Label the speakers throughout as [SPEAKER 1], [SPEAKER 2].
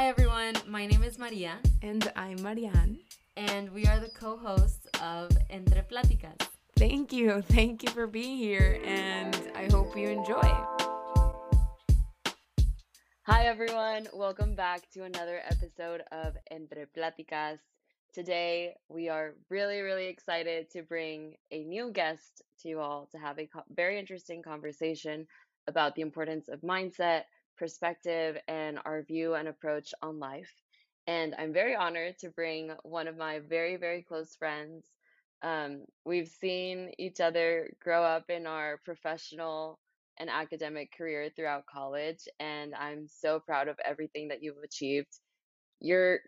[SPEAKER 1] Hi everyone, my name is Maria.
[SPEAKER 2] And I'm Marianne.
[SPEAKER 1] And we are the co hosts of Entre Platicas.
[SPEAKER 2] Thank you. Thank you for being here, and I hope you enjoy.
[SPEAKER 1] Hi everyone, welcome back to another episode of Entre Platicas. Today, we are really, really excited to bring a new guest to you all to have a co- very interesting conversation about the importance of mindset, perspective, and our view and approach on life. And I'm very honored to bring one of my very, very close friends. Um, we've seen each other grow up in our professional and academic career throughout college, and I'm so proud of everything that you've achieved. You're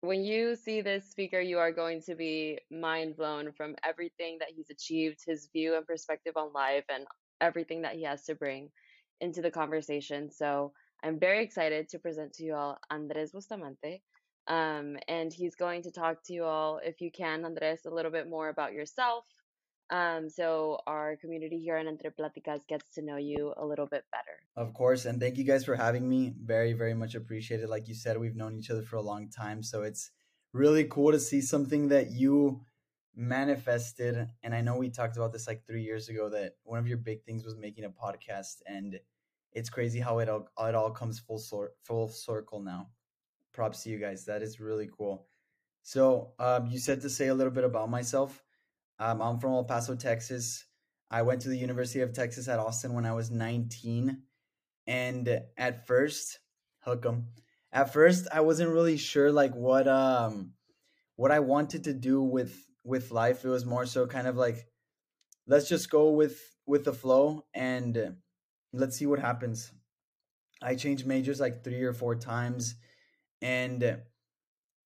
[SPEAKER 1] when you see this speaker, you are going to be mind blown from everything that he's achieved, his view and perspective on life, and everything that he has to bring into the conversation. So I'm very excited to present to you all Andres Bustamante. Um, and he's going to talk to you all, if you can, Andres, a little bit more about yourself. Um, so our community here in Entre Platicas gets to know you a little bit better.
[SPEAKER 3] Of course, and thank you guys for having me. Very, very much appreciated. Like you said, we've known each other for a long time, so it's really cool to see something that you manifested. And I know we talked about this like three years ago that one of your big things was making a podcast, and it's crazy how it all it all comes full sor- full circle now. Props to you guys. That is really cool. So um, you said to say a little bit about myself. Um, I'm from El Paso, Texas. I went to the University of Texas at Austin when I was 19. And at first, hook 'em. At first, I wasn't really sure like what um what I wanted to do with with life. It was more so kind of like let's just go with with the flow and let's see what happens. I changed majors like 3 or 4 times and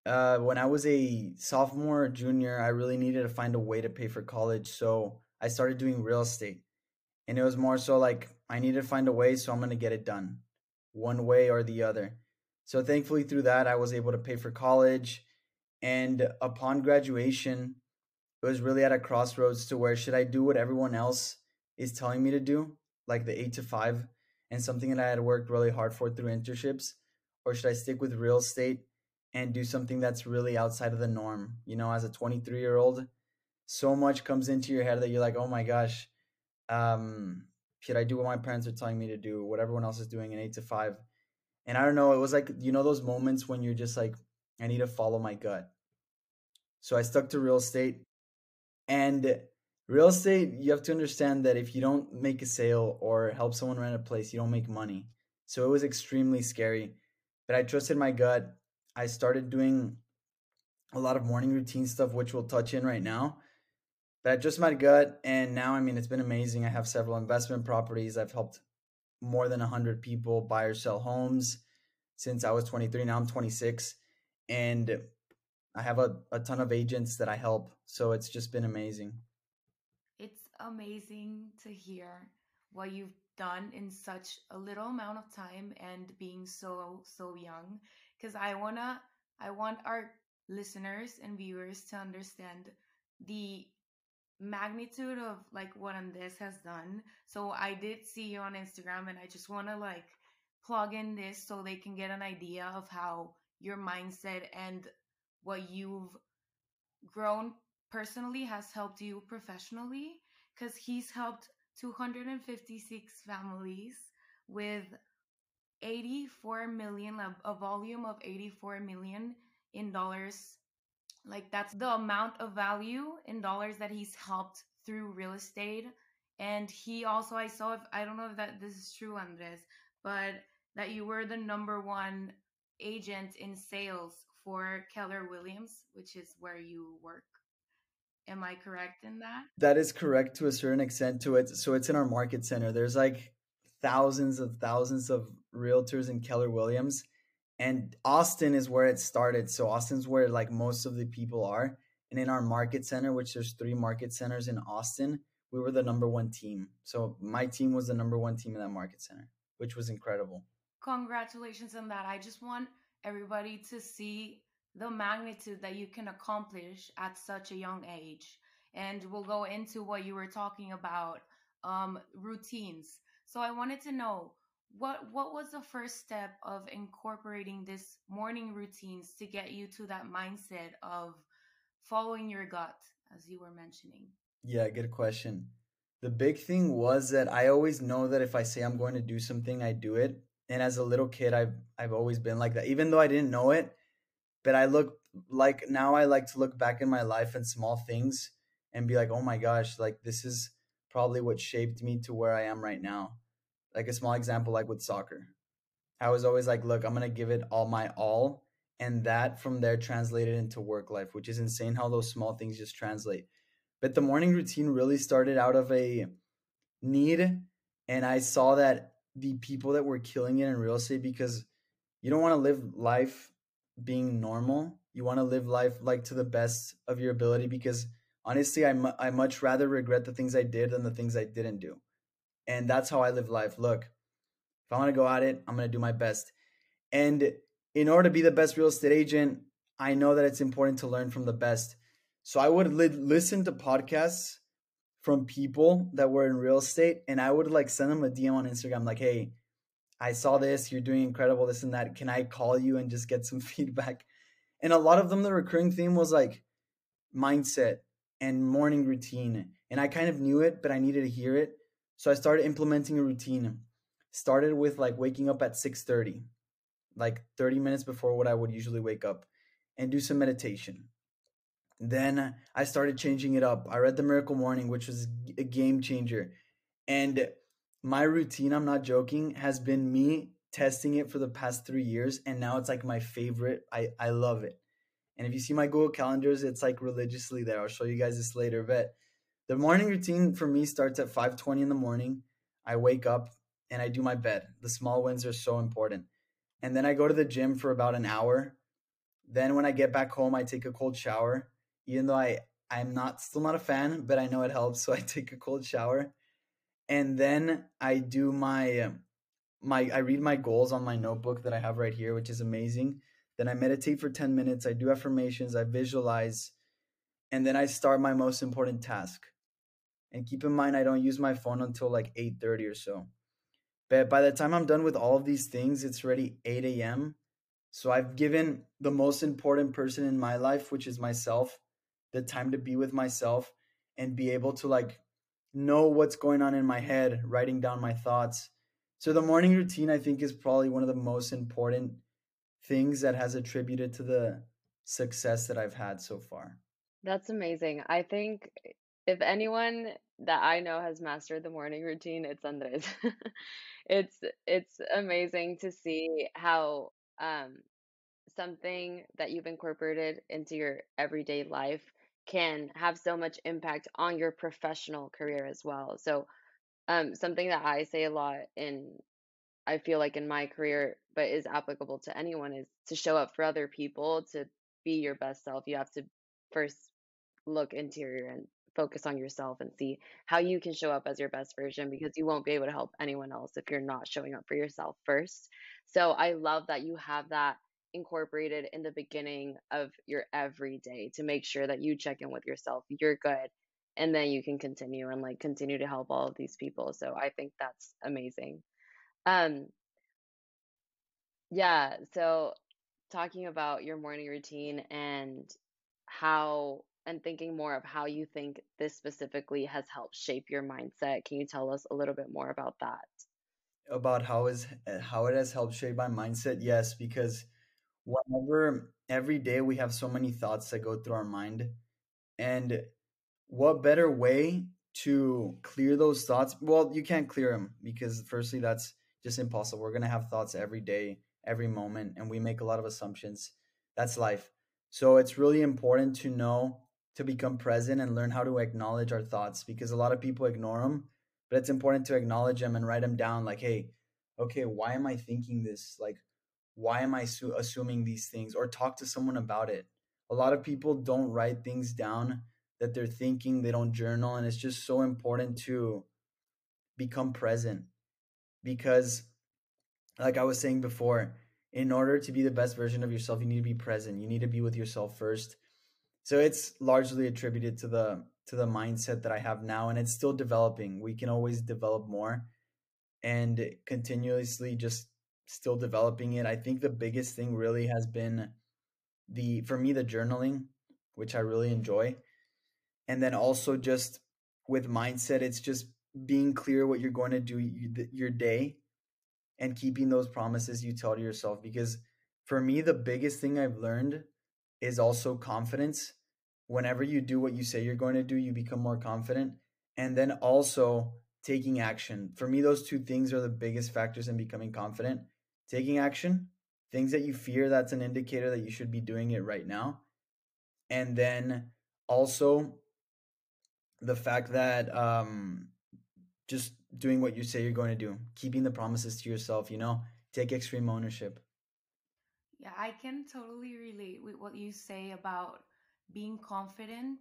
[SPEAKER 3] uh, when I was a sophomore or junior, I really needed to find a way to pay for college. So I started doing real estate. And it was more so like I need to find a way, so I'm going to get it done one way or the other. So thankfully, through that, I was able to pay for college. And upon graduation, it was really at a crossroads to where should I do what everyone else is telling me to do, like the eight to five, and something that I had worked really hard for through internships, or should I stick with real estate and do something that's really outside of the norm. You know, as a 23 year old, so much comes into your head that you're like, oh my gosh, um, should I do what my parents are telling me to do, what everyone else is doing in eight to five? And I don't know, it was like, you know, those moments when you're just like, I need to follow my gut. So I stuck to real estate. And real estate, you have to understand that if you don't make a sale or help someone rent a place, you don't make money. So it was extremely scary. But I trusted my gut I started doing a lot of morning routine stuff, which we'll touch in right now. But I just my gut, and now I mean it's been amazing. I have several investment properties. I've helped more than hundred people buy or sell homes since I was 23. Now I'm 26, and I have a, a ton of agents that I help. So it's just been amazing.
[SPEAKER 2] Amazing to hear what you've done in such a little amount of time and being so so young because I wanna I want our listeners and viewers to understand the magnitude of like what Andres has done. So I did see you on Instagram and I just wanna like plug in this so they can get an idea of how your mindset and what you've grown personally has helped you professionally because he's helped 256 families with 84 million a, a volume of 84 million in dollars. Like that's the amount of value in dollars that he's helped through real estate. And he also i saw if i don't know if that this is true andres but that you were the number one agent in sales for keller williams which is where you work am i correct in that
[SPEAKER 3] that is correct to a certain extent to it so it's in our market center there's like thousands of thousands of realtors in Keller Williams. And Austin is where it started. So Austin's where like most of the people are. And in our market center, which there's three market centers in Austin, we were the number one team. So my team was the number one team in that market center, which was incredible.
[SPEAKER 2] Congratulations on that. I just want everybody to see the magnitude that you can accomplish at such a young age. And we'll go into what you were talking about um, routines. So I wanted to know what what was the first step of incorporating this morning routines to get you to that mindset of following your gut as you were mentioning
[SPEAKER 3] Yeah, good question. The big thing was that I always know that if I say I'm going to do something, I do it. And as a little kid, I've I've always been like that. Even though I didn't know it, but I look like now I like to look back in my life and small things and be like, "Oh my gosh, like this is probably what shaped me to where I am right now." Like a small example like with soccer. I was always like, "Look, I'm to give it all my all." And that from there translated into work life, which is insane how those small things just translate. But the morning routine really started out of a need and I saw that the people that were killing it in real estate because you don't want to live life being normal. You want to live life like to the best of your ability because honestly, I, mu- I much rather regret the things I did than the things I didn't do. And that's how I live life. Look, if I want to go at it, I'm going to do my best. And in order to be the best real estate agent, I know that it's important to learn from the best. So I would li- listen to podcasts from people that were in real estate and I would like send them a DM on Instagram like, "Hey, I saw this, you're doing incredible this and that. Can I call you and just get some feedback?" And a lot of them the recurring theme was like mindset and morning routine. And I kind of knew it, but I needed to hear it. So I started implementing a routine. Started with like waking up at 6:30, like 30 minutes before what I would usually wake up and do some meditation then I started changing it up. I read The Miracle Morning, which was a game changer. And my routine, I'm not joking, has been me testing it for the past three years. And now it's like my favorite. I, I love it. And if you see my Google calendars, it's like religiously there. I'll show you guys this later. But the morning routine for me starts at 5:20 in the morning. I wake up and I do my bed. The small wins are so important. And then I go to the gym for about an hour. Then when I get back home, I take a cold shower even though I I'm not still not a fan, but I know it helps. So I take a cold shower, and then I do my um, my I read my goals on my notebook that I have right here, which is amazing. Then I meditate for ten minutes. I do affirmations. I visualize, and then I start my most important task. And keep in mind, I don't use my phone until like eight thirty or so. But by the time I'm done with all of these things, it's already eight a.m. So I've given the most important person in my life, which is myself, the time to be with myself and be able to like know what's going on in my head, writing down my thoughts. So the morning routine I think is probably one of the most important things that has attributed to the success that I've had so far.
[SPEAKER 1] That's amazing. I think if anyone that I know has mastered the morning routine, it's Andres. It's it's amazing to see how um something that you've incorporated into your everyday life can have so much impact on your professional career as well. So, um, something that I say a lot in, I feel like in my career, but is applicable to anyone, is to show up for other people, to be your best self. You have to first look interior and focus on yourself and see how you can show up as your best version because you won't be able to help anyone else if you're not showing up for yourself first. So I love that you have that incorporated in the beginning of your everyday to make sure that you check in with yourself, you're good, and then you can continue and like continue to help all of these people. So I think that's amazing. Um yeah, so talking about your morning routine and how and thinking more of how you think this specifically has helped shape your mindset. Can you tell us a little bit more about that?
[SPEAKER 3] About how is how it has helped shape my mindset? Yes, because whenever every day we have so many thoughts that go through our mind and what better way to clear those thoughts? Well you can't clear them because firstly that's just impossible. We're going to have thoughts every day every moment and we make a lot of assumptions. That's life. So it's really important to know to become present and learn how to acknowledge our thoughts because a lot of people ignore them but it's important to acknowledge them and write them down like hey okay why am i thinking this? Like why am I su- assuming these things or talk to someone about it. A lot of people don't write things down that they're thinking, they don't journal, and it's just so important to become present because, like I was saying before, in order to be the best version of yourself, you need to be present. You need to be with yourself first. So it's largely attributed to the to the mindset that I have now, and it's still developing. We can always develop more, and continuously just still developing it. I think the biggest thing really has been the for me the journaling, which I really enjoy. And then also just with mindset, it's just being clear what you're going to do your day and keeping those promises you tell to yourself because for me the biggest thing I've learned is also confidence. Whenever you do what you say you're going to do, you become more confident. And then also taking action. For me, those two things are the biggest factors in becoming confident. Taking action, things that you fear, that's an indicator that you should be doing it right now. And then also the fact that um, just doing what you say you're going to do, keeping the promises to yourself, you know, take extreme ownership.
[SPEAKER 2] Yeah, I can totally relate with what you say about being confident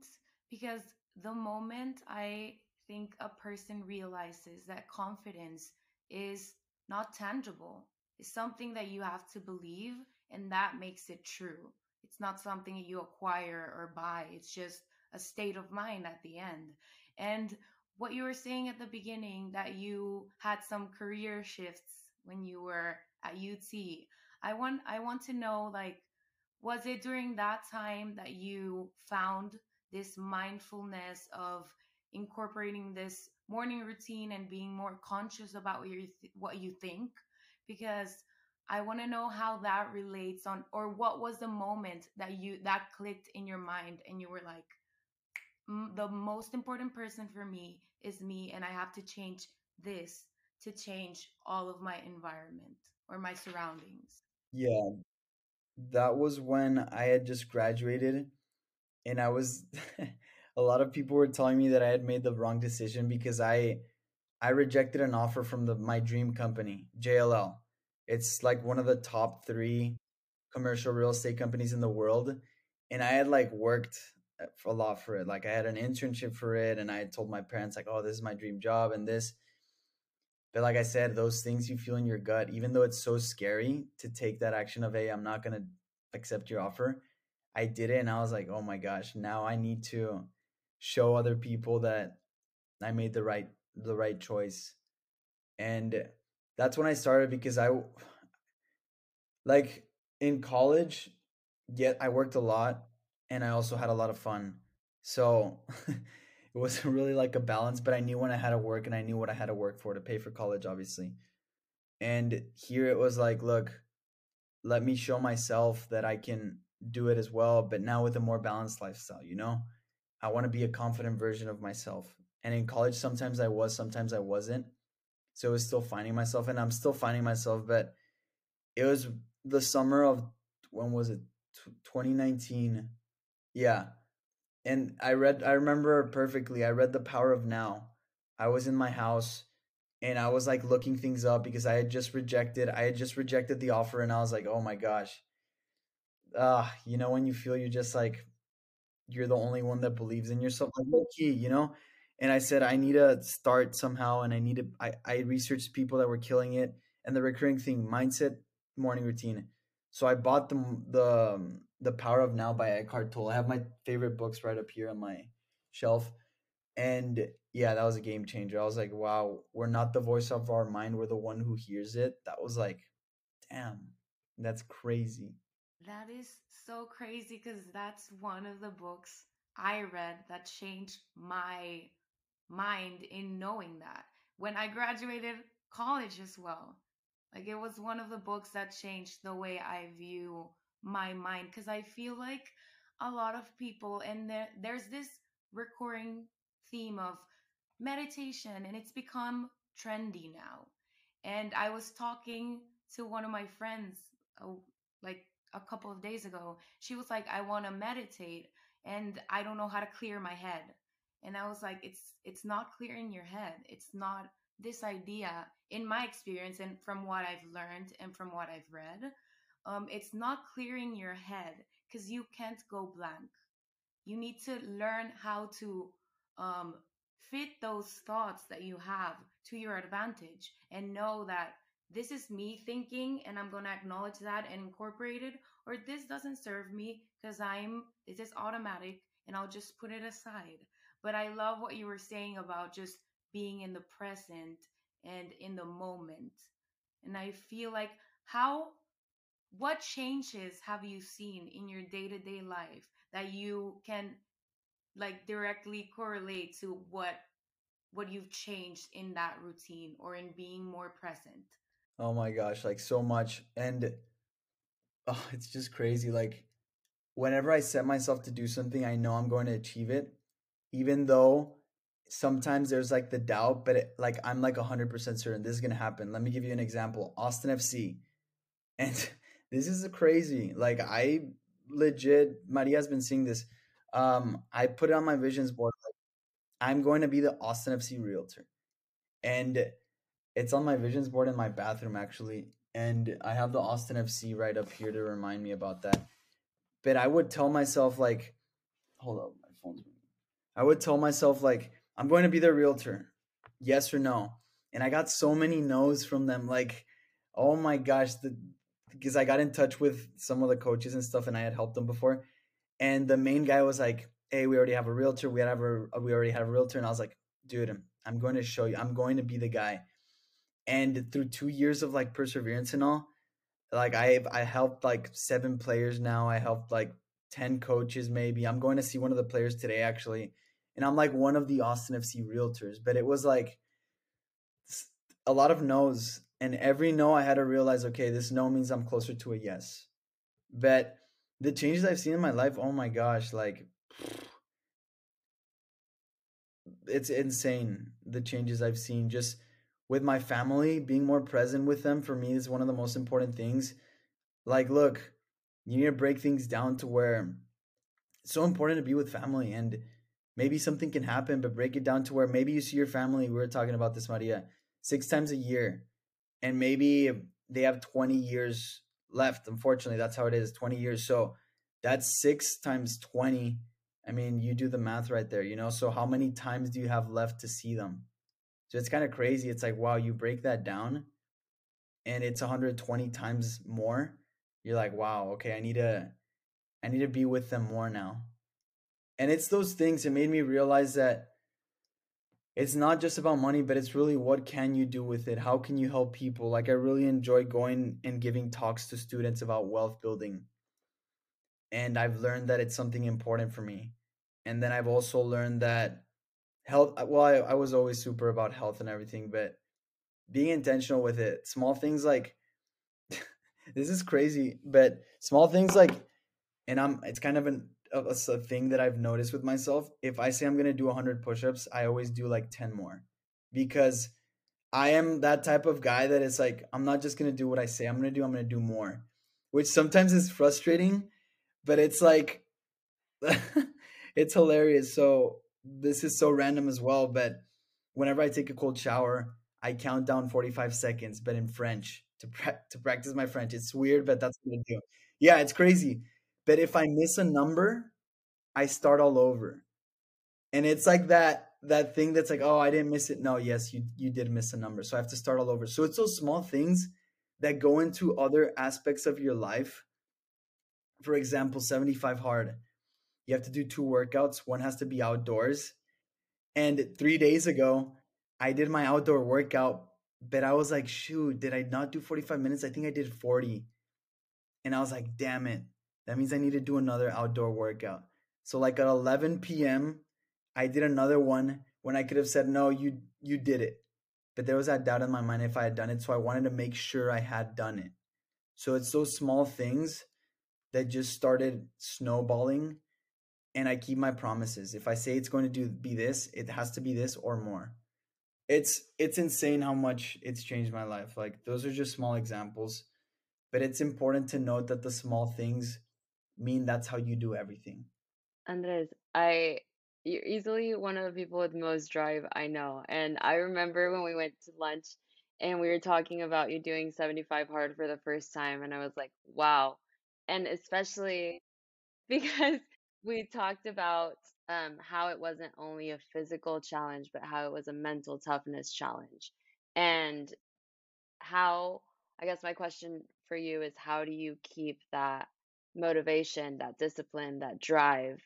[SPEAKER 2] because the moment I think a person realizes that confidence is not tangible, it's something that you have to believe, and that makes it true. It's not something you acquire or buy, it's just a state of mind at the end. And what you were saying at the beginning that you had some career shifts when you were at UT. I want I want to know like was it during that time that you found this mindfulness of incorporating this morning routine and being more conscious about what you th- what you think because I want to know how that relates on or what was the moment that you that clicked in your mind and you were like the most important person for me is me and I have to change this to change all of my environment or my surroundings.
[SPEAKER 3] Yeah. That was when I had just graduated and I was a lot of people were telling me that I had made the wrong decision because I I rejected an offer from the my dream company, JLL. It's like one of the top 3 commercial real estate companies in the world and I had like worked uh, a lot for it. Like I had an internship for it and I told my parents like, "Oh, this is my dream job and this." But like I said, those things you feel in your gut, even though it's so scary to take that action of, "Hey, I'm not going to accept your offer." I did it and I was like, "Oh my gosh, now I need to show other people that I made the right the right choice." And that's when I started because I like in college, yet I worked a lot and I also had a lot of fun. So it wasn't really like a balance, but I knew when I had to work and I knew what I had to work for to pay for college, obviously. And here it was like, look, let me show myself that I can do it as well, but now with a more balanced lifestyle, you know? I want to be a confident version of myself. And in college, sometimes I was, sometimes I wasn't. So it was still finding myself, and I'm still finding myself, but it was the summer of when was it? 2019 yeah. And I read I remember perfectly. I read The Power of Now. I was in my house and I was like looking things up because I had just rejected I had just rejected the offer and I was like, "Oh my gosh." Ah, uh, you know when you feel you're just like you're the only one that believes in yourself like key, you know? And I said I need to start somehow and I need to I I researched people that were killing it and the recurring thing mindset morning routine. So I bought the the um, the Power of Now by Eckhart Tolle. I have my favorite books right up here on my shelf. And yeah, that was a game changer. I was like, wow, we're not the voice of our mind, we're the one who hears it. That was like, damn, that's crazy.
[SPEAKER 2] That is so crazy because that's one of the books I read that changed my mind in knowing that. When I graduated college as well. Like it was one of the books that changed the way I view my mind because I feel like a lot of people and there there's this recurring theme of meditation and it's become trendy now. And I was talking to one of my friends oh, like a couple of days ago. She was like I want to meditate and I don't know how to clear my head. And I was like it's it's not clearing your head. It's not this idea in my experience and from what I've learned and from what I've read um, it's not clearing your head because you can't go blank. You need to learn how to um, fit those thoughts that you have to your advantage and know that this is me thinking and I'm going to acknowledge that and incorporate it, or this doesn't serve me because I'm, this is automatic and I'll just put it aside. But I love what you were saying about just being in the present and in the moment. And I feel like how what changes have you seen in your day-to-day life that you can like directly correlate to what what you've changed in that routine or in being more present
[SPEAKER 3] oh my gosh like so much and oh, it's just crazy like whenever i set myself to do something i know i'm going to achieve it even though sometimes there's like the doubt but it, like i'm like 100% certain this is going to happen. Let me give you an example austin fc and this is crazy like i legit maria's been seeing this um i put it on my visions board like i'm going to be the austin fc realtor and it's on my visions board in my bathroom actually and i have the austin fc right up here to remind me about that. But i would tell myself like hold up my phone's i would tell myself like i'm going to be the realtor. Yes or no? And i got so many no's from them like oh my gosh the because i got in touch with some of the coaches and stuff and i had helped them before. And the main guy was like hey we already have a realtor we have a we already have a realtor and i was like dude i'm going to show you i'm going to be the guy and through two years of like perseverance and all like i i helped like seven players now i helped like 10 coaches maybe i'm going to see one of the players today actually and i'm like one of the austin fc realtors but it was like a lot of no's and every no i had to realize okay this no means i'm closer to a yes. But the changes i've seen in my life oh my gosh like it's insane the changes i've seen just with my family, being more present with them for me is one of the most important things. Like, look, you need to break things down to where it's so important to be with family and maybe something can happen, but break it down to where maybe you see your family. We were talking about this, Maria, six times a year, and maybe they have 20 years left. Unfortunately, that's how it is 20 years. So that's six times 20. I mean, you do the math right there, you know? So how many times do you have left to see them? So it's kind of crazy. It's like, wow, you break that down and it's 120 times more. You're like, wow, okay, I need to I need to be with them more now. And it's those things that made me realize that it's not just about money, but it's really what can you do with it? How can you help people? Like I really enjoy going and giving talks to students about wealth building. And I've learned that it's something important for me. And then I've also learned that health uh, well I, I was always super about health and everything but being intentional with it small things like this is crazy but small things like and i'm it's kind of an a, a thing that i've noticed with myself if i say i'm going to do 100 push-ups i always do like 10 more because i am that type of guy that is like i'm not just going to do what i say i'm going to do i'm going to do more which sometimes is frustrating but it's like it's hilarious so this is so random as well, but whenever I take a cold shower, I count down 45 seconds, but in French to pra- to practice my French. It's weird, but that's what I do. Yeah, it's crazy. But if I miss a number, I start all over. And it's like that that thing that's like, oh, I didn't miss it. No, yes, you you did miss a number. So I have to start all over. So it's those small things that go into other aspects of your life. For example, 75 hard you have to do two workouts. One has to be outdoors. And three days ago, I did my outdoor workout, but I was like, shoot, did I not do 45 minutes? I think I did 40. And I was like, damn it. That means I need to do another outdoor workout. So like at 11 p.m., I did another one when I could have said, no, you you did it. But there was that doubt in my mind if I had done it. So I wanted to make sure I had done it. So it's those small things that just started snowballing and I keep my promises. If I say it's going to do be this, it has to be this or more. It's it's insane how much it's changed my life. Like those are just small examples, but it's important to note that the small things mean that's how you do everything.
[SPEAKER 1] Andres, I you're easily one of the people with most drive I know. And I remember when we went to lunch and we were talking about you doing 75 hard for the first time and I was like, "Wow." And especially because we talked about um, how it wasn't only a physical challenge, but how it was a mental toughness challenge. And how, I guess my question for you is how do you keep that motivation, that discipline, that drive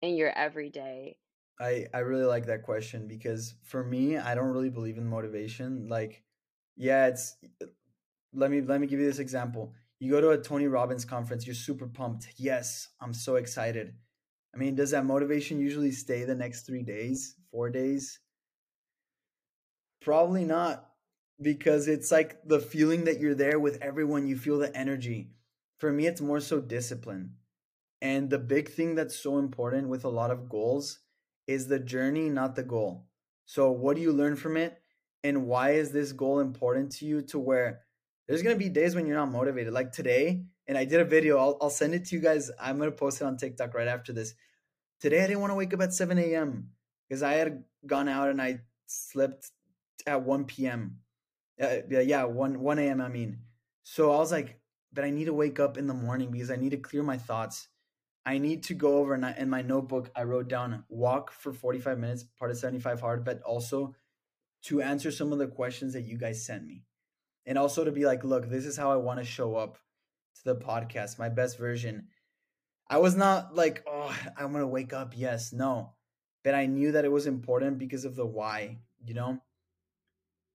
[SPEAKER 1] in your everyday
[SPEAKER 3] I I really like that question because for me, I don't really believe in motivation. Like, yeah, it's let me let me give you this example. You go to a Tony Robbins conference, you're super pumped. Yes, I'm so excited. I mean, does that motivation usually stay the next 3 days, 4 days? Probably not because it's like the feeling that you're there with everyone, you feel the energy. For me, it's more so discipline. And the big thing that's so important with a lot of goals is the journey, not the goal. So, what do you learn from it? And why is this goal important to you to where there's going to be days when you're not motivated? Like today, and I did a video, I'll, I'll send it to you guys. I'm going to post it on TikTok right after this. Today, I didn't want to wake up at 7 a.m. because I had gone out and I slept at 1 p.m. Uh, yeah, 1, 1 a.m. I mean. So I was like, but I need to wake up in the morning because I need to clear my thoughts I need to go over and in my notebook. I wrote down walk for 45 minutes, part of 75 hard, but also to answer some of the questions that you guys sent me. And also to be like, look, this is how I want to show up to the podcast, my best version. I was not like, oh, I'm going to wake up. Yes, no. But I knew that it was important because of the why, you know?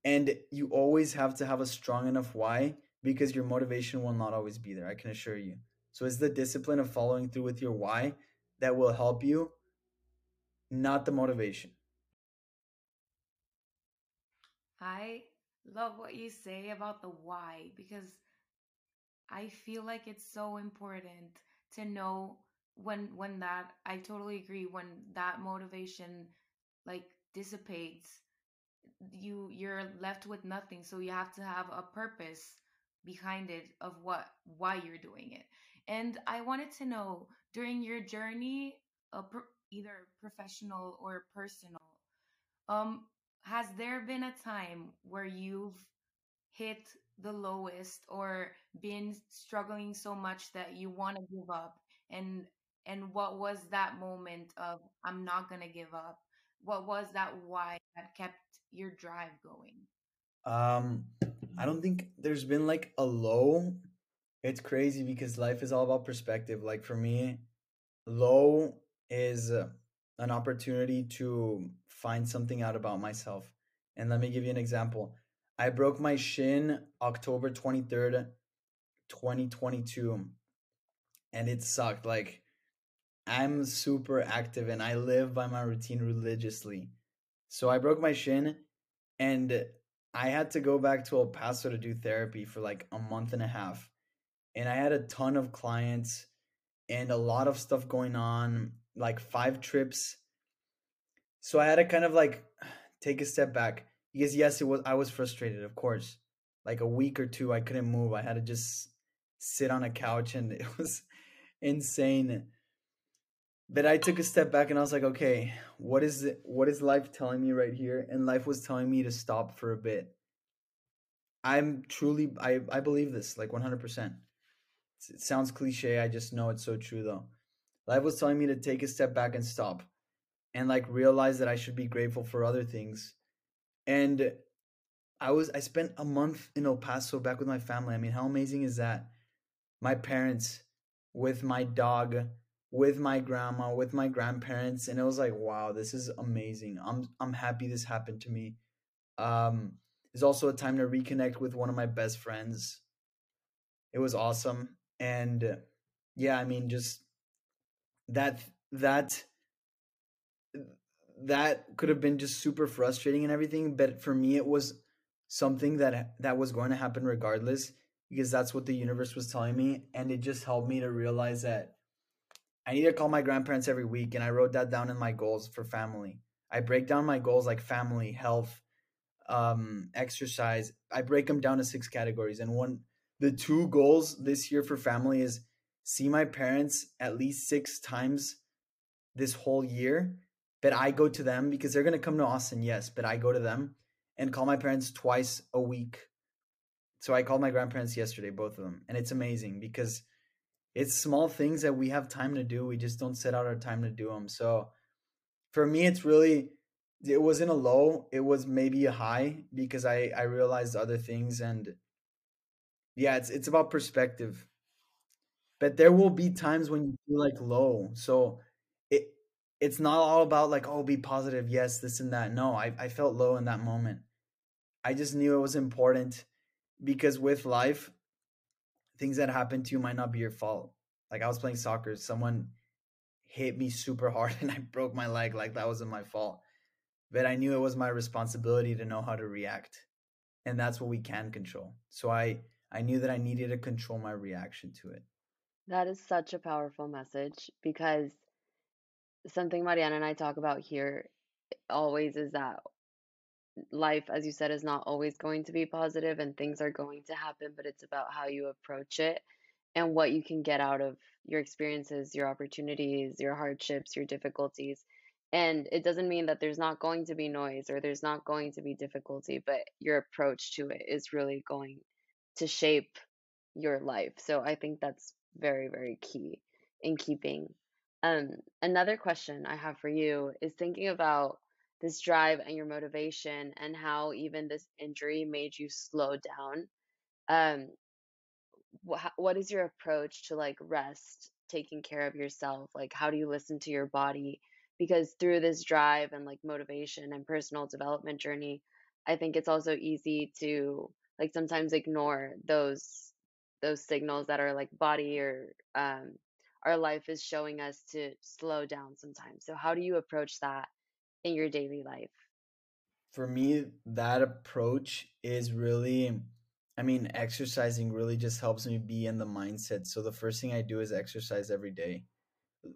[SPEAKER 3] And you always have to have a strong enough why because your motivation will not always be there. I can assure you. So it's the discipline of following through with your why that will help you, not the motivation.
[SPEAKER 2] I love what you say about the why because I feel like it's so important to know when when that I totally agree when that motivation like dissipates you you're left with nothing so you have to have a purpose behind it of what why you're doing it. And I wanted to know during your journey, uh, either professional or personal, um, has there been a time where you've hit the lowest or been struggling so much that you want to give up? And and what was that moment of I'm not gonna give up? What was that why that kept your drive going?
[SPEAKER 3] Um, I don't think there's been like a low it's crazy because life is all about perspective. Like for me, low is uh, an opportunity to find something out about myself. And let me give you an example. I broke my shin October 23rd, 2022. And it sucked. Like, I'm super active and I live by my routine religiously. So I broke my shin and I had to go back to El Paso to do therapy for like a month and a half and I had a ton of clients and a lot of stuff going on, like five trips. So I had to kind of like take a step back because yes, it was I was frustrated, of course. Like a week or two I couldn't move. I had to just sit on a couch and it was insane. But I took a step back and I was like, okay, what is it what is life telling me right here? And life was telling me to stop for a bit. I'm truly I I believe this like 100%. It sounds cliche. I just know it's so true though. Life was telling me to take a step back and stop and like realize that I should be grateful for other things. And I was I spent a month in El Paso back with my family. I mean, how amazing is that? My parents with my dog, with my grandma, with my grandparents, and it was like, wow, this is amazing. I'm I'm happy this happened to me. Um, it's also a time to reconnect with one of my best friends. It was awesome and yeah i mean just that that that could have been just super frustrating and everything but for me it was something that that was going to happen regardless because that's what the universe was telling me and it just helped me to realize that i need to call my grandparents every week and i wrote that down in my goals for family. I break down my goals like family health um exercise. I break them down to six categories and one the two goals this year for family is see my parents at least six times this whole year but i go to them because they're going to come to austin yes but i go to them and call my parents twice a week so i called my grandparents yesterday both of them and it's amazing because it's small things that we have time to do we just don't set out our time to do them so for me it's really it wasn't a low it was maybe a high because i i realized other things and yeah, it's it's about perspective. But there will be times when you feel like low. So it's not all about like, oh, be positive, yes, this and that. No, I, I felt low in that moment. I just knew it was important because with life, things that happen to you might not be your fault. Like I was playing soccer, someone hit me super hard and I broke my leg like that wasn't my fault. But I knew it was my responsibility to know how to react. And that's what we can control. So I I knew that I needed to control my reaction to it.
[SPEAKER 1] That is such a powerful message because something Mariana and I talk about here always is that life, as you said, is not always going to be positive and things are going to happen, but it's about how you approach it and what you can get out of your experiences, your opportunities, your hardships, your difficulties. And it doesn't mean that there's not going to be noise or there's not going to be difficulty, but your approach to it is really going to shape your life. So I think that's very, very key in keeping. Um, another question I have for you is thinking about this drive and your motivation and how even this injury made you slow down. Um, wh- what is your approach to like rest, taking care of yourself? Like, how do you listen to your body? Because through this drive and like motivation and personal development journey, I think it's also easy to like sometimes ignore those those signals that are like body or um, our life is showing us to slow down sometimes. So how do you approach that in your daily life?
[SPEAKER 3] For me, that approach is really I mean, exercising really just helps me be in the mindset. So the first thing I do is exercise every day.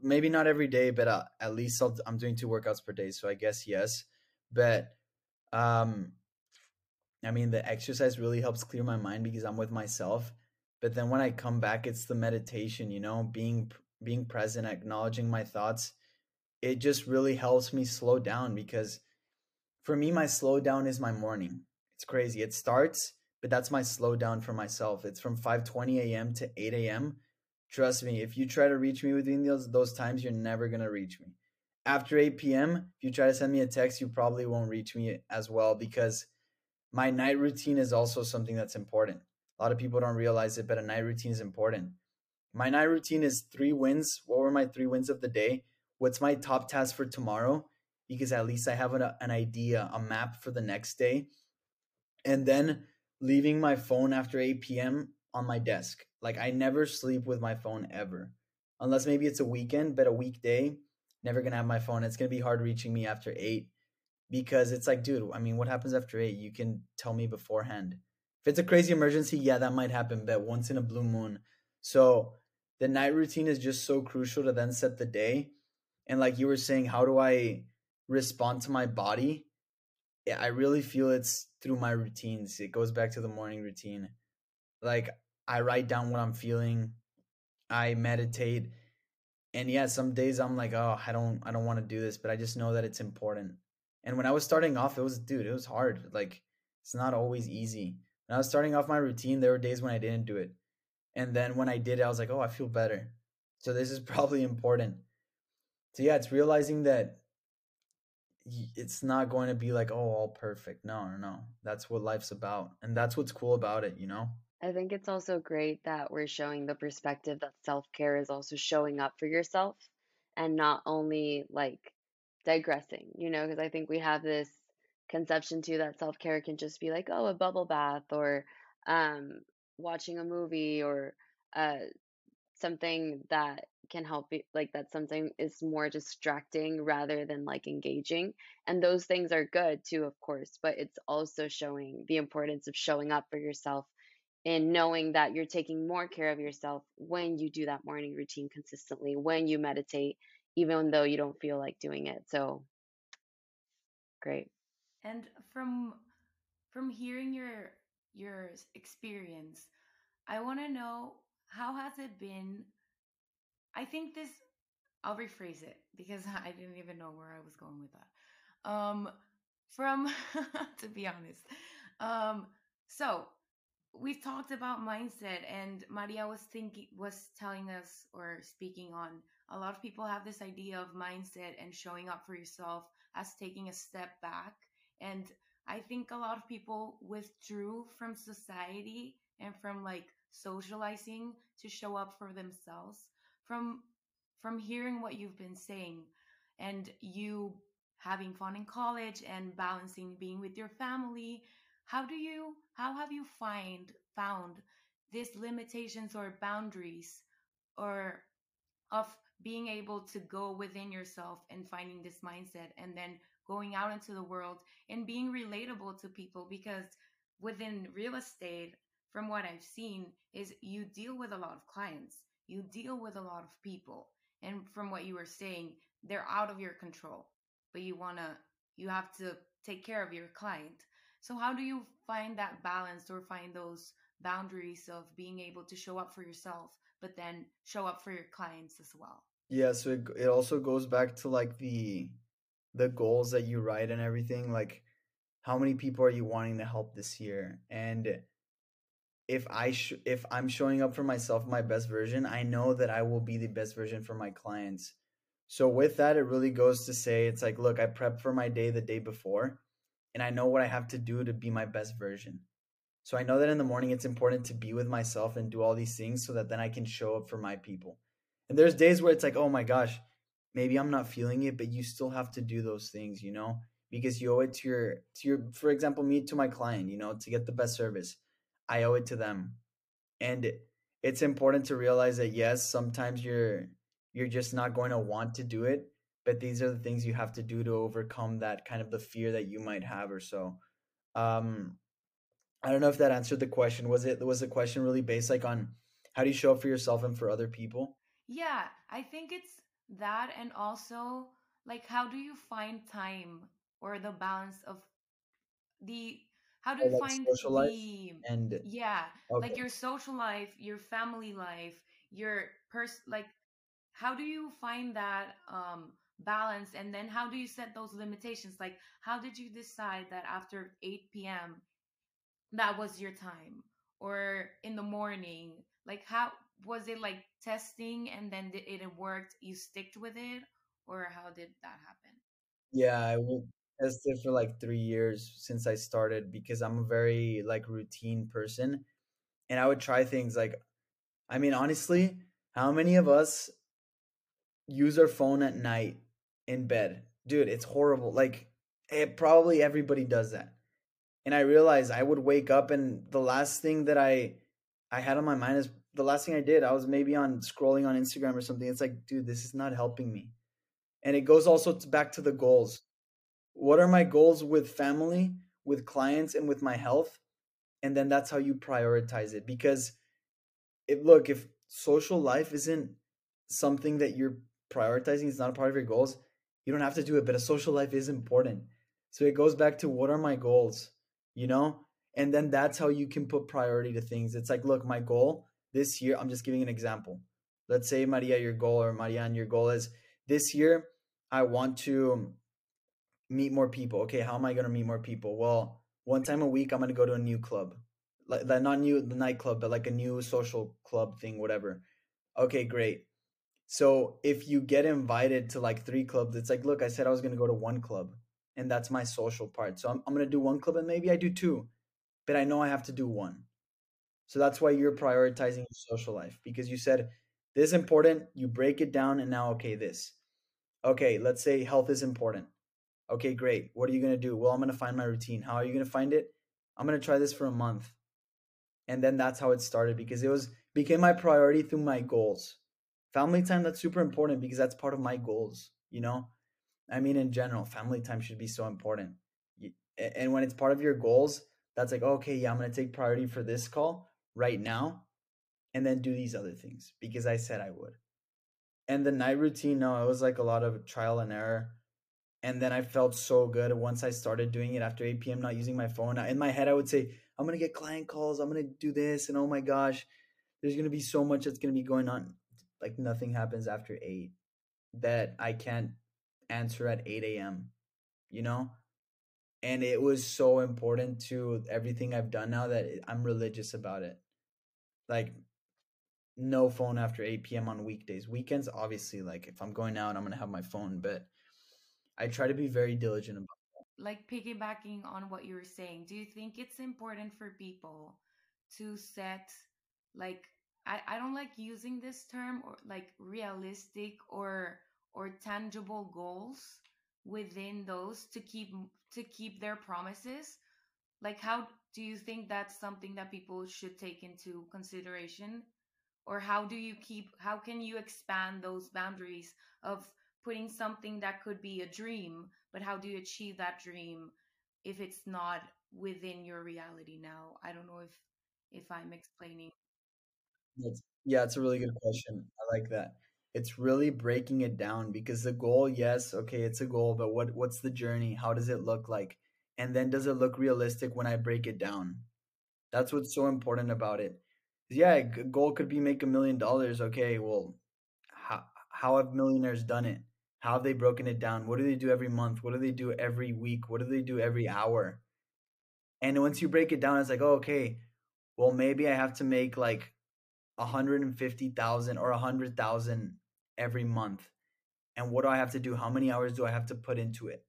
[SPEAKER 3] Maybe not every day, but uh, at least i am doing two workouts per day. So I guess yes. But um, I mean, the exercise really helps clear my mind because I'm with myself. But then when I come back, it's the meditation. You know, being being present, acknowledging my thoughts. It just really helps me slow down because for me, my slow down is my morning. It's crazy. It starts but that's my slowdown for myself. It's from 5:20 a.m. to 8 a.m. Trust me, if you try to reach me within those those times, you're never gonna reach me. After 8 p.m., if you try to send me a text, you probably won't reach me as well because my night routine is also something that's important. A lot of people don't realize it, but a night routine is important. My night routine is three wins. What were my three wins of the day? What's my top task for tomorrow? Because at least I have an, an idea, a map for the next day. And then leaving my phone after 8 p.m. on my desk. Like I never sleep with my phone ever. Unless maybe it's a weekend, but a weekday, never gonna have my phone. It's gonna be hard reaching me after eight because it's like, dude, I mean, what happens after eight? You can tell me beforehand. It's a crazy emergency, yeah, that might happen, but once in a blue moon. So the night routine is just so crucial to then set the day. And like you were saying, how do I respond to my body? I really feel it's through my routines. It goes back to the morning routine. Like I write down what I'm feeling. I meditate. And yeah, some days I'm like, oh, I don't I don't want to do this, but I just know that it's important. And when I was starting off, it was dude, it was hard. Like it's not always easy. I was starting off my routine, there were days when I didn't do it. And then when I did, I was like, oh, I feel better. So this is probably important. So yeah, it's realizing that it's not going to be like oh all perfect no no no that's what life's about and that's what's cool about it you know
[SPEAKER 1] i think it's also great that we're showing the perspective that self-care is also showing up for yourself and not only like digressing you know because i think we have this conception too that self-care can just be like oh a bubble bath or um watching a movie or uh something that can help you like that something is more distracting rather than like engaging and those things are good too of course but it's also showing the importance of showing up for yourself and knowing that you're taking more care of yourself when you do that morning routine consistently when you meditate even though you don't feel like doing it so great
[SPEAKER 2] and from from hearing your your experience i want to know how has it been I think this, I'll rephrase it because I didn't even know where I was going with that. Um, from, to be honest. Um, so we've talked about mindset and Maria was thinking, was telling us or speaking on a lot of people have this idea of mindset and showing up for yourself as taking a step back. And I think a lot of people withdrew from society and from like socializing to show up for themselves from from hearing what you've been saying and you having fun in college and balancing being with your family. How do you how have you find found these limitations or boundaries or of being able to go within yourself and finding this mindset and then going out into the world and being relatable to people because within real estate from what i've seen is you deal with a lot of clients. You deal with a lot of people. And from what you were saying they're out of your control but you want to you have to take care of your client. So how do you find that balance or find those boundaries of being able to show up for yourself but then show up for your clients as well?
[SPEAKER 3] Yeah, so it, it also goes back to like the the goals that you write and everything. Like, how many people are you wanting to help this year? And if I sh- if I'm showing up for myself, my best version, I know that I will be the best version for my clients. So with that, it really goes to say it's like, look, I prep for my day the day before, and I know what I have to do to be my best version. So I know that in the morning it's important to be with myself and do all these things so that then I can show up for my people. And there's days where it's like, oh my gosh, maybe I'm not feeling it, but you still have to do those things, you know, because you owe it to your to your for example, me to my client, you know, to get the best service. I owe it to them. And it's important to realize that yes, sometimes you're you're just not going to want to do it, but these are the things you have to do to overcome that kind of the fear that you might have or so. Um I don't know if that answered the question. Was it was the question really based like on how do you show up for yourself and for other people?
[SPEAKER 2] Yeah, I think it's that and also like how do you find time or the balance of the how do you
[SPEAKER 3] like
[SPEAKER 2] find
[SPEAKER 3] social life
[SPEAKER 2] the
[SPEAKER 3] and
[SPEAKER 2] yeah,
[SPEAKER 3] okay.
[SPEAKER 2] like your social life, your family life, your pers like how do you find that um balance and then how do you set those limitations? Like how did you decide that after 8 p.m. that was your time or in the morning like how was it like testing and then it worked you sticked with it or how did that happen
[SPEAKER 3] Yeah, I would test for like three years since I started because I'm a very like routine person and I would try things like I mean honestly, how many of us use our phone at night in bed? Dude, it's horrible. Like it, probably everybody does that. And I realized I would wake up and the last thing that I I had on my mind is the last thing I did, I was maybe on scrolling on Instagram or something. It's like, dude, this is not helping me. And it goes also back to the goals. What are my goals with family, with clients, and with my health? And then that's how you prioritize it. Because if look, if social life isn't something that you're prioritizing, it's not a part of your goals, you don't have to do it. But a social life is important. So it goes back to what are my goals, you know? And then that's how you can put priority to things. It's like, look, my goal this year, I'm just giving an example. Let's say, Maria, your goal, or Marianne, your goal is this year, I want to meet more people. Okay, how am I going to meet more people? Well, one time a week, I'm going to go to a new club. Like, not new the nightclub, but like a new social club thing, whatever. Okay, great. So if you get invited to like three clubs, it's like, look, I said I was going to go to one club, and that's my social part. So I'm, I'm going to do one club, and maybe I do two, but I know I have to do one. So that's why you're mm-hmm. prioritizing your social life because you said this is important. You break it down, and now, okay, this. Okay, let's say health is important. Okay, great. What are you going to do? Well, I'm going to find my routine. How are you going to find it? I'm going to try this for a month. And then that's how it started because it was became my priority through my goals. Family time that's super important because that's part of my goals, you know? I mean in general, family time should be so important. And when it's part of your goals, that's like, okay, yeah, I'm going to take priority for this call right now and then do these other things because I said I would. And the night routine, no, it was like a lot of trial and error and then I felt so good once I started doing it after 8 p.m. Not using my phone. In my head, I would say, I'm gonna get client calls. I'm gonna do this, and oh my gosh, there's gonna be so much that's gonna be going on. Like nothing happens after eight that I can't answer at 8 a.m. You know, and it was so important to everything I've done now that I'm religious about it. Like no phone after 8 p.m. on weekdays. Weekends, obviously, like if I'm going out, I'm gonna have my phone, but I try to be very diligent about.
[SPEAKER 2] like piggybacking on what you were saying do you think it's important for people to set like I, I don't like using this term or like realistic or or tangible goals within those to keep to keep their promises like how do you think that's something that people should take into consideration or how do you keep how can you expand those boundaries of putting something that could be a dream but how do you achieve that dream if it's not within your reality now i don't know if if i'm explaining
[SPEAKER 3] yeah, it's a really good question. I like that. It's really breaking it down because the goal, yes, okay, it's a goal, but what what's the journey? How does it look like? And then does it look realistic when I break it down? That's what's so important about it. Yeah, goal could be make a million dollars. Okay, well, how how have millionaires done it? How have they broken it down? What do they do every month? What do they do every week? What do they do every hour? And once you break it down, it's like, oh, okay, well, maybe I have to make like 150,000 or 100,000 every month. And what do I have to do? How many hours do I have to put into it?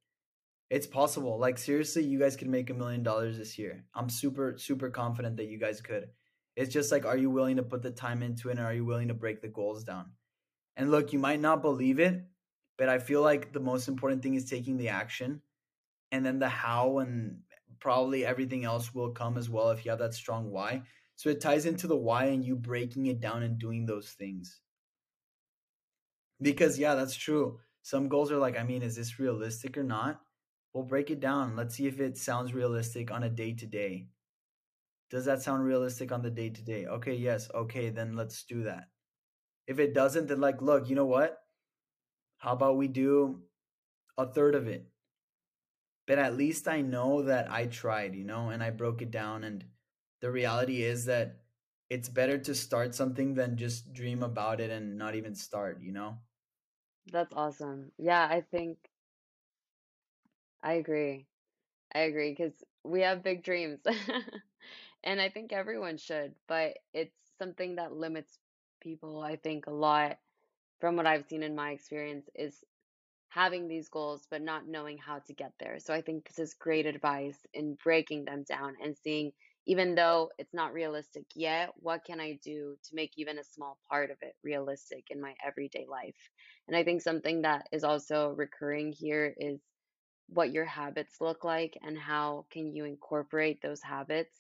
[SPEAKER 3] It's possible. Like seriously, you guys could make a million dollars this year. I'm super super confident that you guys could. It's just like are you willing to put the time into it and are you willing to break the goals down? And look, you might not believe it, but I feel like the most important thing is taking the action and then the how and probably everything else will come as well if you have that strong why. So it ties into the why and you breaking it down and doing those things. Because yeah, that's true. Some goals are like, I mean, is this realistic or not? We'll break it down. Let's see if it sounds realistic on a day to day. Does that sound realistic on the day to day? Okay, yes. Okay, then let's do that. If it doesn't, then like, look, you know what? How about we do a third of it? But at least I know that I tried, you know, and I broke it down. And the reality is that it's better to start something than just dream about it and not even start, you know?
[SPEAKER 1] That's awesome. Yeah, I think I agree. I agree because we have big dreams. And I think everyone should, but it's something that limits people, I think, a lot from what I've seen in my experience is having these goals but not knowing how to get there. So I think this is great advice in breaking them down and seeing, even though it's not realistic yet, what can I do to make even a small part of it realistic in my everyday life? And I think something that is also recurring here is what your habits look like and how can you incorporate those habits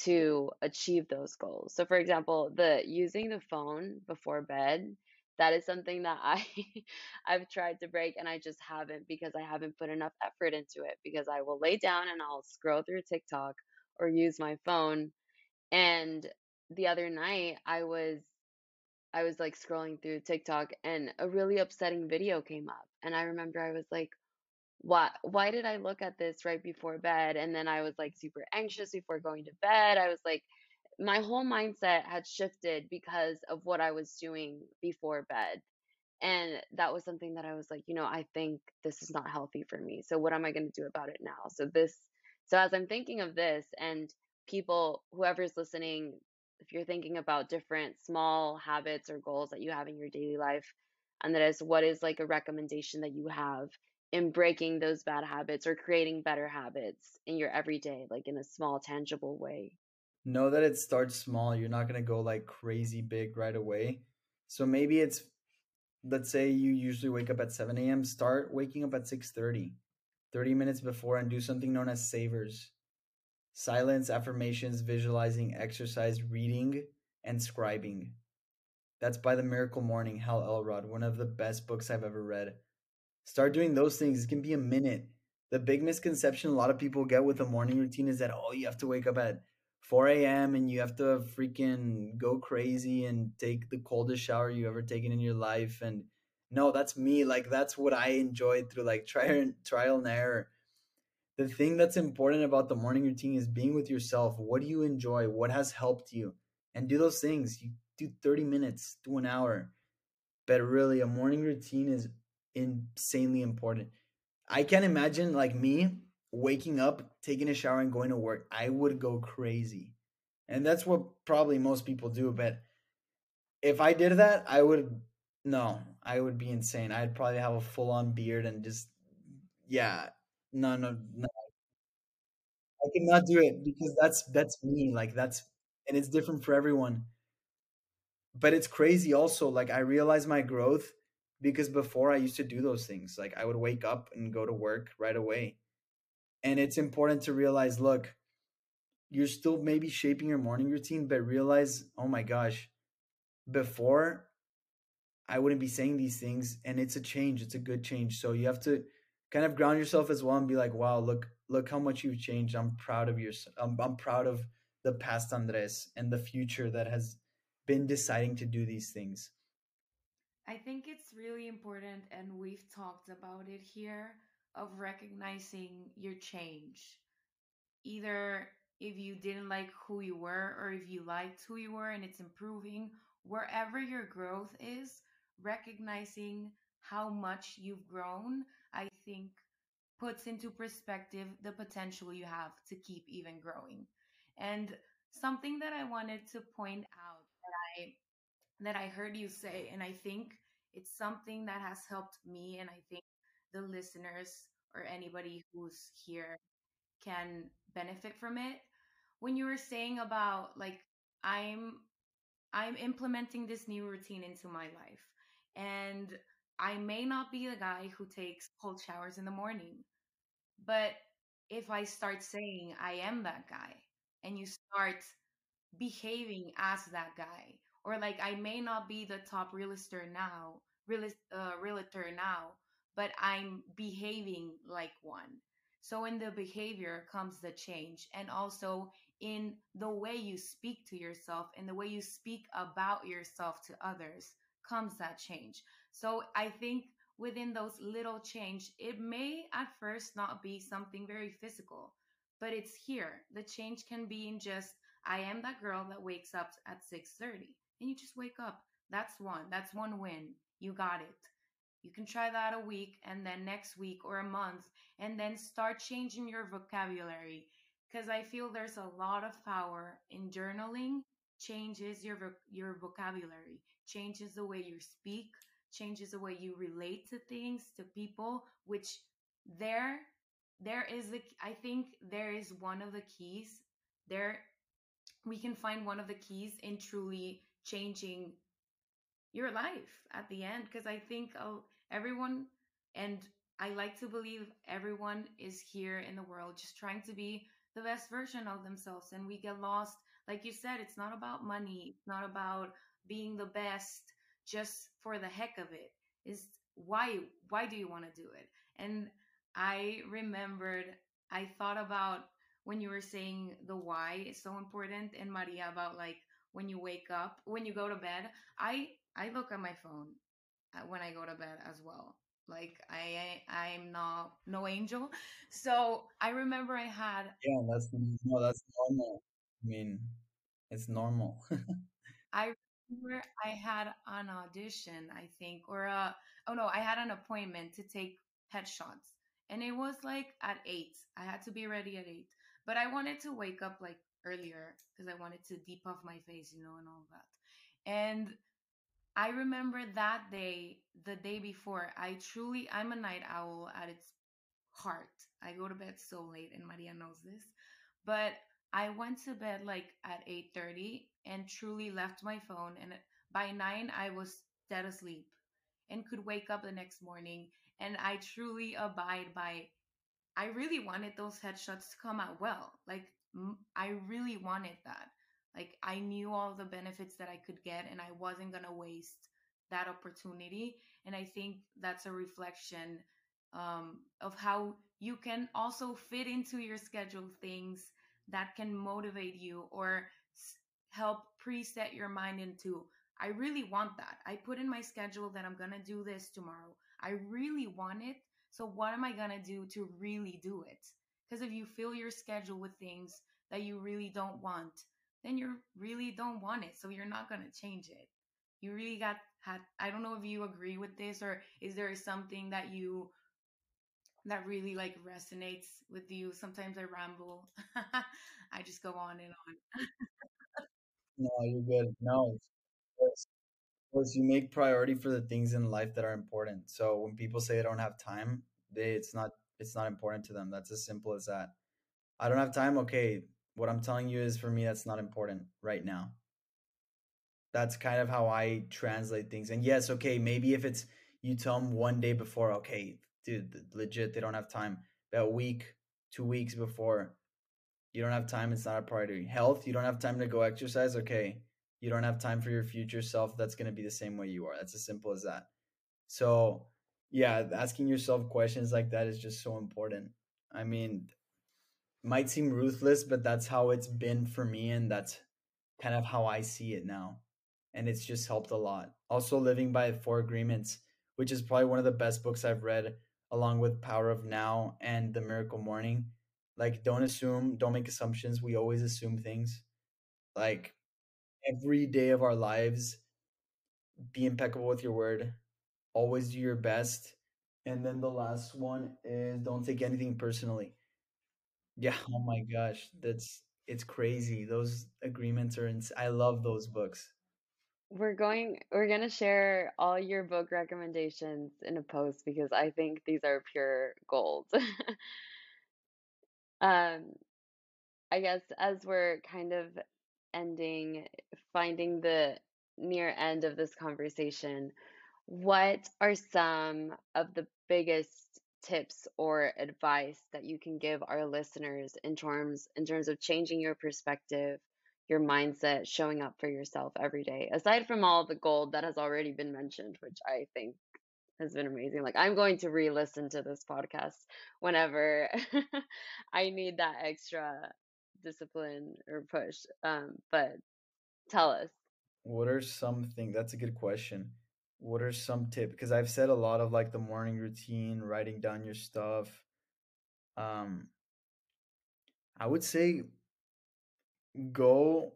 [SPEAKER 1] to achieve those goals. So for example, the using the phone before bed, that is something that I I've tried to break and I just haven't because I haven't put enough effort into it because I will lay down and I'll scroll through TikTok or use my phone and the other night I was I was like scrolling through TikTok and a really upsetting video came up and I remember I was like why why did I look at this right before bed? And then I was like super anxious before going to bed. I was like my whole mindset had shifted because of what I was doing before bed. And that was something that I was like, you know, I think this is not healthy for me. So what am I going to do about it now? So this so as I'm thinking of this and people whoever's listening, if you're thinking about different small habits or goals that you have in your daily life, and that is what is like a recommendation that you have in breaking those bad habits or creating better habits in your everyday, like in a small, tangible way.
[SPEAKER 3] Know that it starts small. You're not going to go like crazy big right away. So maybe it's let's say you usually wake up at 7 a.m. Start waking up at 6:30, 30 minutes before and do something known as savers. Silence, affirmations, visualizing, exercise, reading, and scribing. That's by the Miracle Morning, Hal Elrod, one of the best books I've ever read. Start doing those things. It can be a minute. The big misconception a lot of people get with a morning routine is that, oh, you have to wake up at 4 a.m. and you have to freaking go crazy and take the coldest shower you ever taken in your life. And no, that's me. Like, that's what I enjoyed through like trial, trial and error. The thing that's important about the morning routine is being with yourself. What do you enjoy? What has helped you? And do those things. You do 30 minutes, do an hour. But really, a morning routine is insanely important. I can't imagine like me waking up, taking a shower, and going to work. I would go crazy. And that's what probably most people do. But if I did that, I would, no, I would be insane. I'd probably have a full on beard and just, yeah, no, no, no. I cannot do it because that's, that's me. Like that's, and it's different for everyone. But it's crazy also. Like I realize my growth because before I used to do those things. Like I would wake up and go to work right away. And it's important to realize look, you're still maybe shaping your morning routine, but realize, oh my gosh, before I wouldn't be saying these things. And it's a change, it's a good change. So you have to kind of ground yourself as well and be like, wow, look, look how much you've changed. I'm proud of your, I'm, I'm proud of the past Andres and the future that has been deciding to do these things.
[SPEAKER 2] I think it's really important, and we've talked about it here, of recognizing your change. Either if you didn't like who you were, or if you liked who you were and it's improving, wherever your growth is, recognizing how much you've grown, I think puts into perspective the potential you have to keep even growing. And something that I wanted to point out that I that I heard you say, and I think it's something that has helped me, and I think the listeners or anybody who's here can benefit from it. When you were saying about like I'm I'm implementing this new routine into my life, and I may not be the guy who takes cold showers in the morning, but if I start saying I am that guy, and you start behaving as that guy, or like I may not be the top realtor now, realist, uh, realtor now, but I'm behaving like one. So in the behavior comes the change, and also in the way you speak to yourself and the way you speak about yourself to others comes that change. So I think within those little change, it may at first not be something very physical, but it's here. The change can be in just I am that girl that wakes up at 6:30 and you just wake up. That's one. That's one win. You got it. You can try that a week and then next week or a month and then start changing your vocabulary because I feel there's a lot of power in journaling changes your your vocabulary, changes the way you speak, changes the way you relate to things, to people, which there there is the I think there is one of the keys there we can find one of the keys in truly changing your life at the end because I think uh, everyone and I like to believe everyone is here in the world just trying to be the best version of themselves and we get lost. Like you said it's not about money it's not about being the best just for the heck of it. Is why why do you want to do it? And i remembered i thought about when you were saying the why is so important and maria about like when you wake up when you go to bed i i look at my phone uh, when i go to bed as well like I I'm not no angel. So I remember I had
[SPEAKER 3] Yeah, that's no, that's normal. I mean, it's normal.
[SPEAKER 2] I remember I had an audition, I think, or a oh no, I had an appointment to take headshots. And it was like at eight. I had to be ready at eight. But I wanted to wake up like earlier because I wanted to deep depuff my face, you know, and all that. And I remember that day, the day before, I truly, I'm a night owl at its heart. I go to bed so late, and Maria knows this. But I went to bed like at 8:30 and truly left my phone and by 9 I was dead asleep and could wake up the next morning and I truly abide by I really wanted those headshots to come out well. Like I really wanted that. Like I knew all the benefits that I could get and I wasn't going to waste that opportunity and I think that's a reflection um, of how you can also fit into your schedule things that can motivate you or help preset your mind into I really want that. I put in my schedule that I'm going to do this tomorrow. I really want it. So what am I going to do to really do it? Because if you fill your schedule with things that you really don't want, then you really don't want it. So you're not going to change it. You really got had I don't know if you agree with this or is there something that you that really like resonates with you. Sometimes I ramble. I just go on and on.
[SPEAKER 3] no, you're good. No, of course, you make priority for the things in life that are important. So when people say they don't have time, they it's not it's not important to them. That's as simple as that. I don't have time. Okay, what I'm telling you is for me that's not important right now. That's kind of how I translate things. And yes, okay, maybe if it's you tell them one day before, okay, dude, legit, they don't have time. That week, two weeks before, you don't have time, it's not a priority. Health, you don't have time to go exercise, okay. You don't have time for your future self, that's going to be the same way you are. That's as simple as that. So, yeah, asking yourself questions like that is just so important. I mean, might seem ruthless, but that's how it's been for me, and that's kind of how I see it now. And it's just helped a lot. Also, Living by Four Agreements, which is probably one of the best books I've read, along with Power of Now and The Miracle Morning. Like, don't assume, don't make assumptions. We always assume things. Like, every day of our lives, be impeccable with your word, always do your best. And then the last one is don't take anything personally yeah, oh my gosh, that's it's crazy. Those agreements are ins I love those books.
[SPEAKER 1] We're going we're gonna share all your book recommendations in a post because I think these are pure gold. Um, I guess as we're kind of ending, finding the near end of this conversation, what are some of the biggest tips or advice that you can give our listeners in terms in terms of changing your perspective, your mindset, showing up for yourself every day, aside from all the gold that has already been mentioned, which I think has been amazing. Like I'm going to re-listen to this podcast whenever I need that extra discipline or push. Um, but tell us.
[SPEAKER 3] What are some things? That's a good question what are some tips because i've said a lot of like the morning routine writing down your stuff um i would say go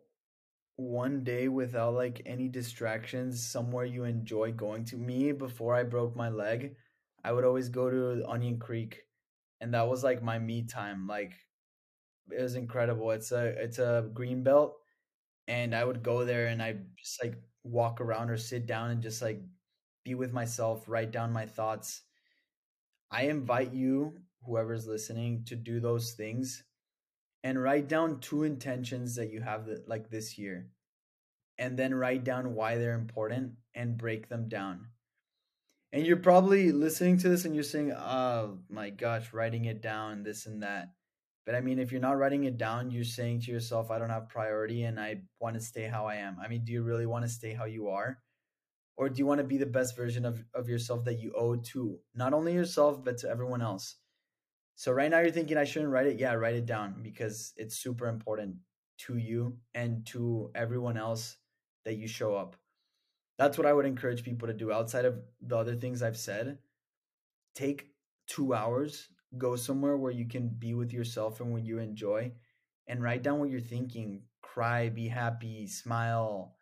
[SPEAKER 3] one day without like any distractions somewhere you enjoy going to me before i broke my leg i would always go to onion creek and that was like my me time like it was incredible it's a it's a green belt and i would go there and i just like walk around or sit down and just like be with myself, write down my thoughts. I invite you, whoever's listening, to do those things and write down two intentions that you have that, like this year. And then write down why they're important and break them down. And you're probably listening to this and you're saying, oh my gosh, writing it down, this and that. But I mean, if you're not writing it down, you're saying to yourself, I don't have priority and I want to stay how I am. I mean, do you really want to stay how you are? or do you want to be the best version of, of yourself that you owe to not only yourself but to everyone else so right now you're thinking i shouldn't write it yeah write it down because it's super important to you and to everyone else that you show up that's what i would encourage people to do outside of the other things i've said take two hours go somewhere where you can be with yourself and what you enjoy and write down what you're thinking cry be happy smile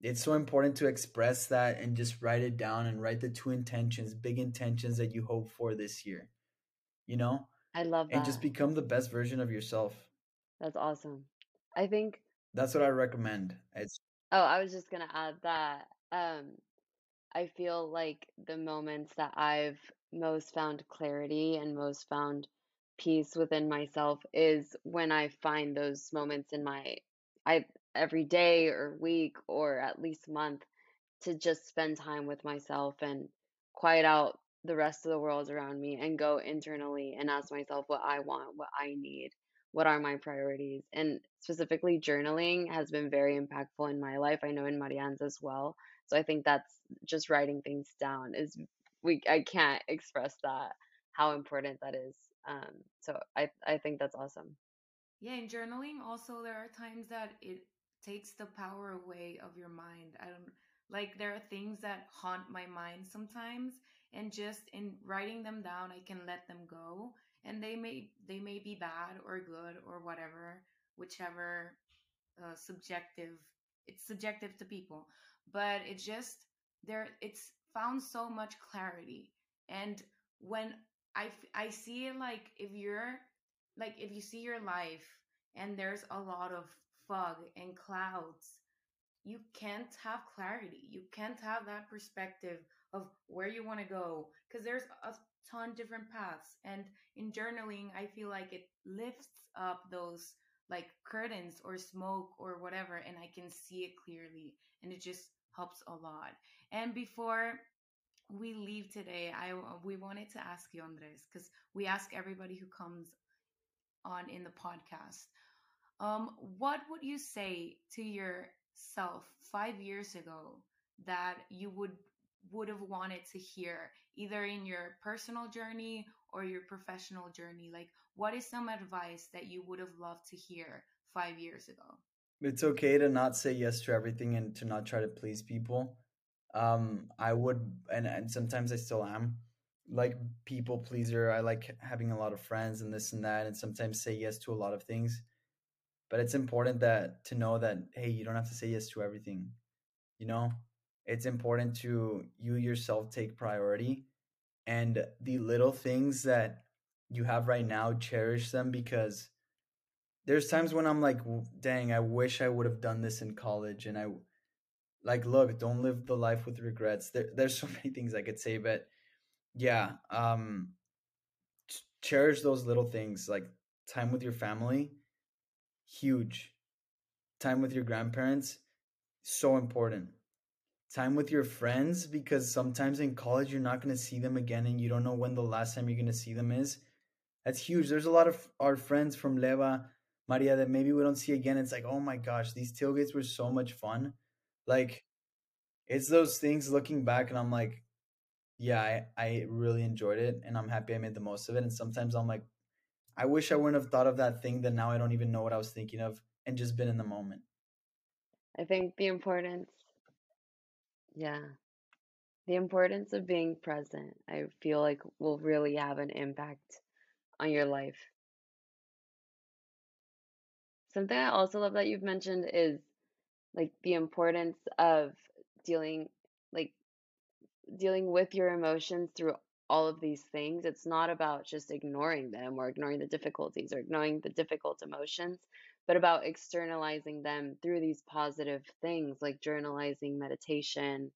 [SPEAKER 3] it's so important to express that and just write it down and write the two intentions, big intentions that you hope for this year. You know?
[SPEAKER 1] I love that.
[SPEAKER 3] And just become the best version of yourself.
[SPEAKER 1] That's awesome. I think
[SPEAKER 3] that's what I recommend. It's
[SPEAKER 1] Oh, I was just going to add that um I feel like the moments that I've most found clarity and most found peace within myself is when I find those moments in my I every day or week or at least month to just spend time with myself and quiet out the rest of the world around me and go internally and ask myself what I want, what I need, what are my priorities. And specifically, journaling has been very impactful in my life. I know in Marianne's as well. So I think that's just writing things down is we I can't express that how important that is. Um, so I I think that's awesome.
[SPEAKER 2] Yeah, in journaling also there are times that it takes the power away of your mind. I don't like there are things that haunt my mind sometimes and just in writing them down I can let them go and they may they may be bad or good or whatever whichever uh, subjective it's subjective to people but it just there it's found so much clarity and when I I see it like if you're like if you see your life and there's a lot of fog and clouds, you can't have clarity. You can't have that perspective of where you want to go because there's a ton different paths. And in journaling, I feel like it lifts up those like curtains or smoke or whatever, and I can see it clearly, and it just helps a lot. And before we leave today, I we wanted to ask you, Andres, because we ask everybody who comes on in the podcast. Um, what would you say to yourself five years ago that you would would have wanted to hear, either in your personal journey or your professional journey? Like, what is some advice that you would have loved to hear five years ago?
[SPEAKER 3] It's okay to not say yes to everything and to not try to please people. Um, I would, and, and sometimes I still am, like people pleaser. I like having a lot of friends and this and that, and sometimes say yes to a lot of things. But it's important that to know that hey, you don't have to say yes to everything. You know, it's important to you yourself take priority and the little things that you have right now cherish them because there's times when i'm like dang i wish i would have done this in college and i like look don't live the life with regrets there, there's so many things i could say but yeah um cherish those little things like time with your family huge time with your grandparents so important time with your friends because sometimes in college you're not going to see them again and you don't know when the last time you're going to see them is. That's huge. There's a lot of our friends from Leva, Maria that maybe we don't see again. It's like, oh my gosh, these tailgates were so much fun. Like, it's those things looking back, and I'm like, yeah, I, I really enjoyed it, and I'm happy I made the most of it. And sometimes I'm like, I wish I wouldn't have thought of that thing that now I don't even know what I was thinking of and just been in the moment.
[SPEAKER 1] I think the importance yeah. The importance of being present, I feel like will really have an impact on your life. Something I also love that you've mentioned is like the importance of dealing like dealing with your emotions through all of these things. It's not about just ignoring them or ignoring the difficulties or ignoring the difficult emotions, but about externalizing them through these positive things like journalizing, meditation,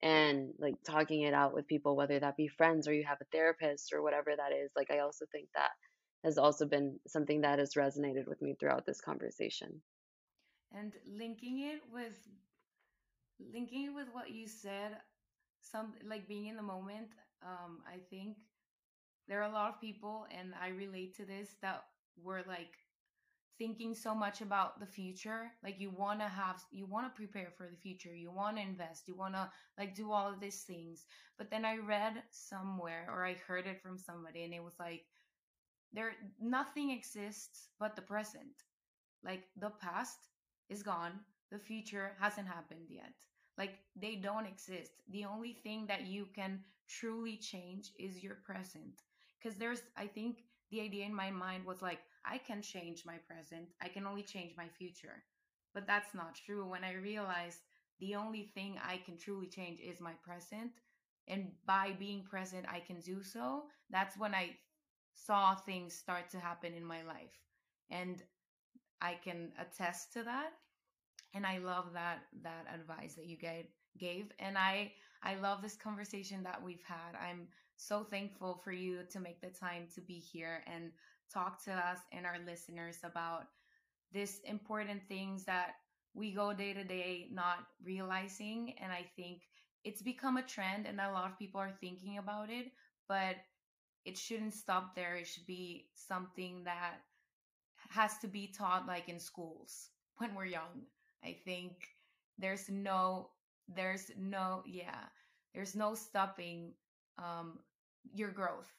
[SPEAKER 1] and like talking it out with people, whether that be friends or you have a therapist or whatever that is. Like, I also think that has also been something that has resonated with me throughout this conversation.
[SPEAKER 2] And linking it with linking it with what you said, some like being in the moment, um, I think there are a lot of people, and I relate to this, that were like thinking so much about the future like you want to have you want to prepare for the future you want to invest you want to like do all of these things but then i read somewhere or i heard it from somebody and it was like there nothing exists but the present like the past is gone the future hasn't happened yet like they don't exist the only thing that you can truly change is your present because there's i think the idea in my mind was like I can change my present. I can only change my future. But that's not true. When I realized the only thing I can truly change is my present, and by being present, I can do so, that's when I saw things start to happen in my life. And I can attest to that. And I love that that advice that you gave gave. And I I love this conversation that we've had. I'm so thankful for you to make the time to be here and talk to us and our listeners about this important things that we go day to day not realizing and i think it's become a trend and a lot of people are thinking about it but it shouldn't stop there it should be something that has to be taught like in schools when we're young i think there's no there's no yeah there's no stopping um your growth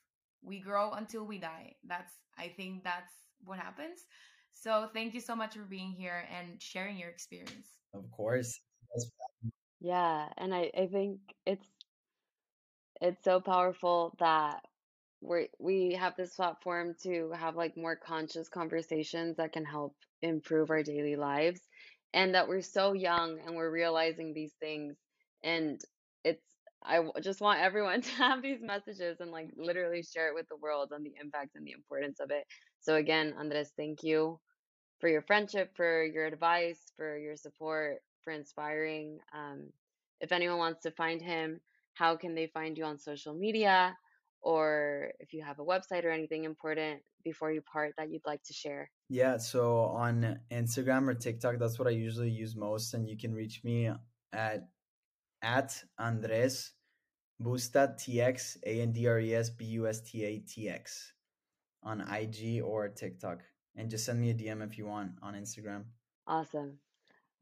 [SPEAKER 2] we grow until we die. That's I think that's what happens. So thank you so much for being here and sharing your experience.
[SPEAKER 3] Of course.
[SPEAKER 1] Yeah, and I, I think it's it's so powerful that we we have this platform to have like more conscious conversations that can help improve our daily lives and that we're so young and we're realizing these things and it's I just want everyone to have these messages and like literally share it with the world on the impact and the importance of it. So again, Andres, thank you for your friendship, for your advice, for your support, for inspiring. Um, if anyone wants to find him, how can they find you on social media? Or if you have a website or anything important before you part that you'd like to share?
[SPEAKER 3] Yeah, so on Instagram or TikTok, that's what I usually use most. And you can reach me at at Andres BustaTX, A N D R E S B U S T A T X on IG or TikTok. And just send me a DM if you want on Instagram.
[SPEAKER 1] Awesome.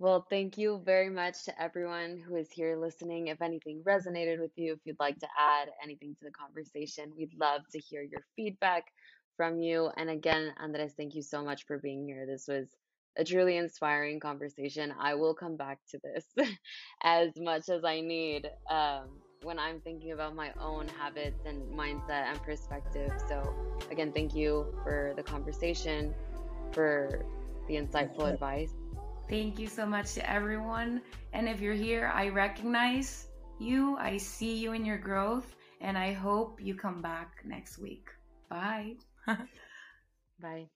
[SPEAKER 1] Well, thank you very much to everyone who is here listening. If anything resonated with you, if you'd like to add anything to the conversation, we'd love to hear your feedback from you. And again, Andres, thank you so much for being here. This was a truly inspiring conversation. I will come back to this as much as I need um, when I'm thinking about my own habits and mindset and perspective. So, again, thank you for the conversation, for the insightful advice.
[SPEAKER 2] Thank you so much to everyone. And if you're here, I recognize you, I see you in your growth, and I hope you come back next week. Bye.
[SPEAKER 1] Bye.